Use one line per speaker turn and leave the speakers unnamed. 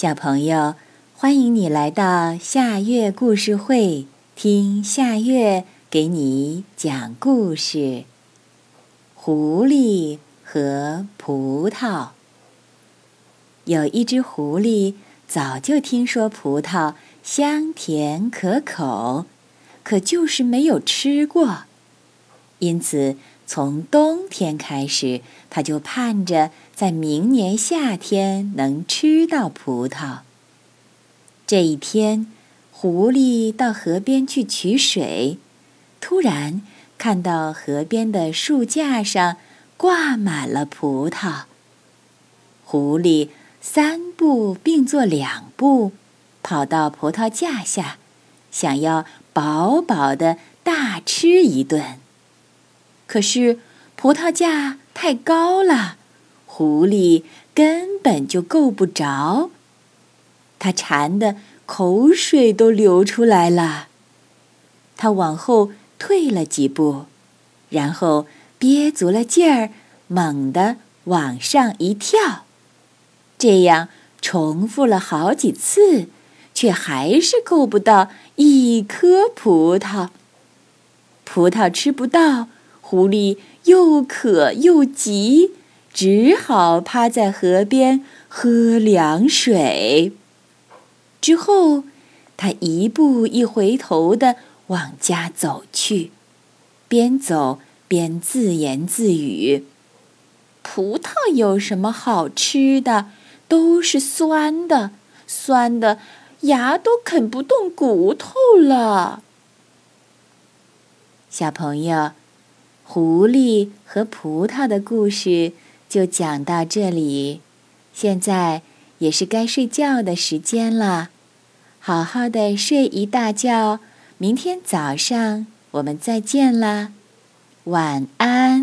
小朋友，欢迎你来到夏月故事会，听夏月给你讲故事。狐狸和葡萄。有一只狐狸早就听说葡萄香甜可口，可就是没有吃过，因此从冬天开始，它就盼着。在明年夏天能吃到葡萄。这一天，狐狸到河边去取水，突然看到河边的树架上挂满了葡萄。狐狸三步并作两步，跑到葡萄架下，想要饱饱的大吃一顿。可是葡萄架太高了。狐狸根本就够不着，它馋得口水都流出来了。它往后退了几步，然后憋足了劲儿，猛地往上一跳。这样重复了好几次，却还是够不到一颗葡萄。葡萄吃不到，狐狸又渴又急。只好趴在河边喝凉水。之后，他一步一回头地往家走去，边走边自言自语：“葡萄有什么好吃的？都是酸的，酸的牙都啃不动骨头了。”小朋友，狐狸和葡萄的故事。就讲到这里，现在也是该睡觉的时间了，好好的睡一大觉，明天早上我们再见啦，晚安。